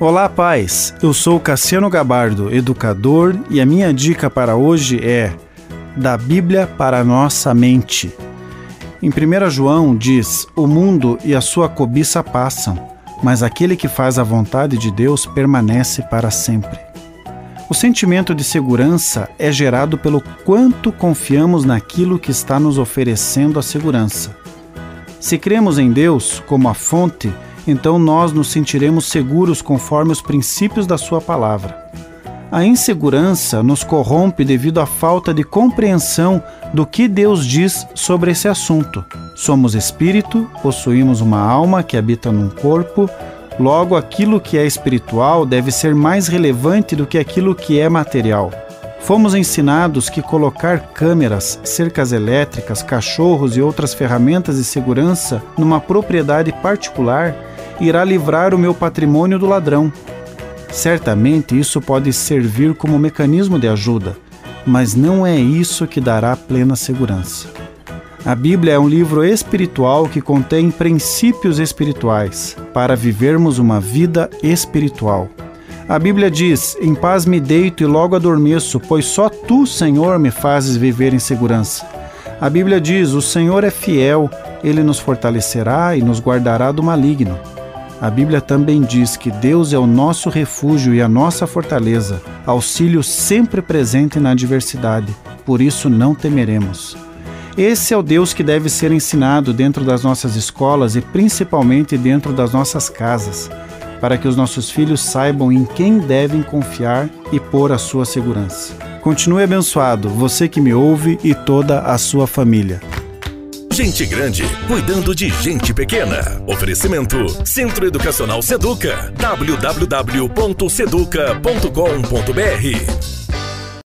Olá, pais. Eu sou Cassiano Gabardo, educador, e a minha dica para hoje é da Bíblia para a nossa mente. Em 1 João diz: O mundo e a sua cobiça passam, mas aquele que faz a vontade de Deus permanece para sempre. O sentimento de segurança é gerado pelo quanto confiamos naquilo que está nos oferecendo a segurança. Se cremos em Deus como a fonte, então nós nos sentiremos seguros conforme os princípios da Sua palavra. A insegurança nos corrompe devido à falta de compreensão do que Deus diz sobre esse assunto. Somos espírito, possuímos uma alma que habita num corpo, logo aquilo que é espiritual deve ser mais relevante do que aquilo que é material. Fomos ensinados que colocar câmeras, cercas elétricas, cachorros e outras ferramentas de segurança numa propriedade particular irá livrar o meu patrimônio do ladrão. Certamente isso pode servir como mecanismo de ajuda, mas não é isso que dará plena segurança. A Bíblia é um livro espiritual que contém princípios espirituais para vivermos uma vida espiritual. A Bíblia diz: Em paz me deito e logo adormeço, pois só tu, Senhor, me fazes viver em segurança. A Bíblia diz: O Senhor é fiel, ele nos fortalecerá e nos guardará do maligno. A Bíblia também diz que Deus é o nosso refúgio e a nossa fortaleza, auxílio sempre presente na adversidade, por isso não temeremos. Esse é o Deus que deve ser ensinado dentro das nossas escolas e principalmente dentro das nossas casas, para que os nossos filhos saibam em quem devem confiar e pôr a sua segurança. Continue abençoado, você que me ouve e toda a sua família. Gente grande cuidando de gente pequena. Oferecimento Centro Educacional Seduca. www.seduca.com.br